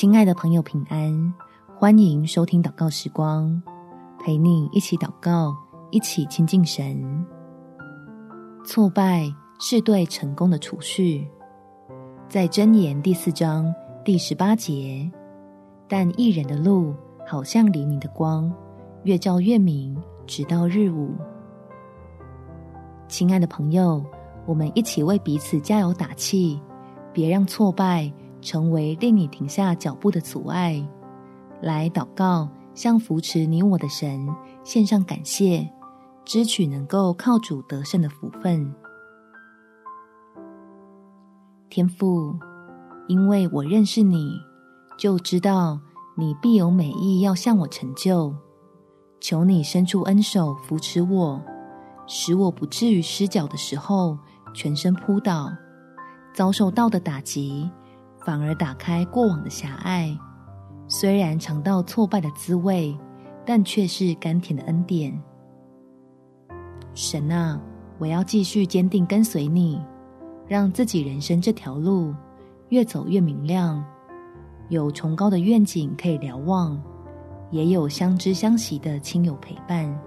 亲爱的朋友，平安！欢迎收听祷告时光，陪你一起祷告，一起亲近神。挫败是对成功的储蓄，在箴言第四章第十八节。但义人的路好像黎明的光，越照越明，直到日午。亲爱的朋友，我们一起为彼此加油打气，别让挫败成为令你停下脚步的阻碍。来祷告，向扶持你我的神献上感谢，支取能够靠主得胜的福分。天父，因为我认识你，就知道你必有美意要向我成就。求你伸出恩手扶持我，使我不至于失脚的时候全身扑倒，遭受到的打击。反而打开过往的狭隘，虽然尝到挫败的滋味，但却是甘甜的恩典。神啊，我要继续坚定跟随你，让自己人生这条路越走越明亮，有崇高的愿景可以瞭望，也有相知相惜的亲友陪伴。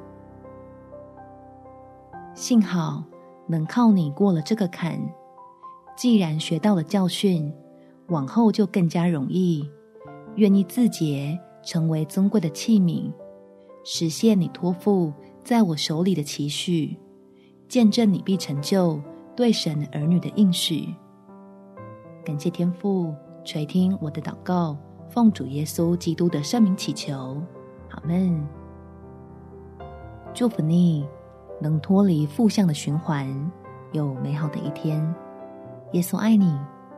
幸好能靠你过了这个坎，既然学到了教训。往后就更加容易，愿意自洁，成为尊贵的器皿，实现你托付在我手里的期许，见证你必成就对神儿女的应许。感谢天父垂听我的祷告，奉主耶稣基督的圣名祈求，阿门。祝福你能脱离负向的循环，有美好的一天。耶稣爱你，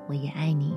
我也爱你。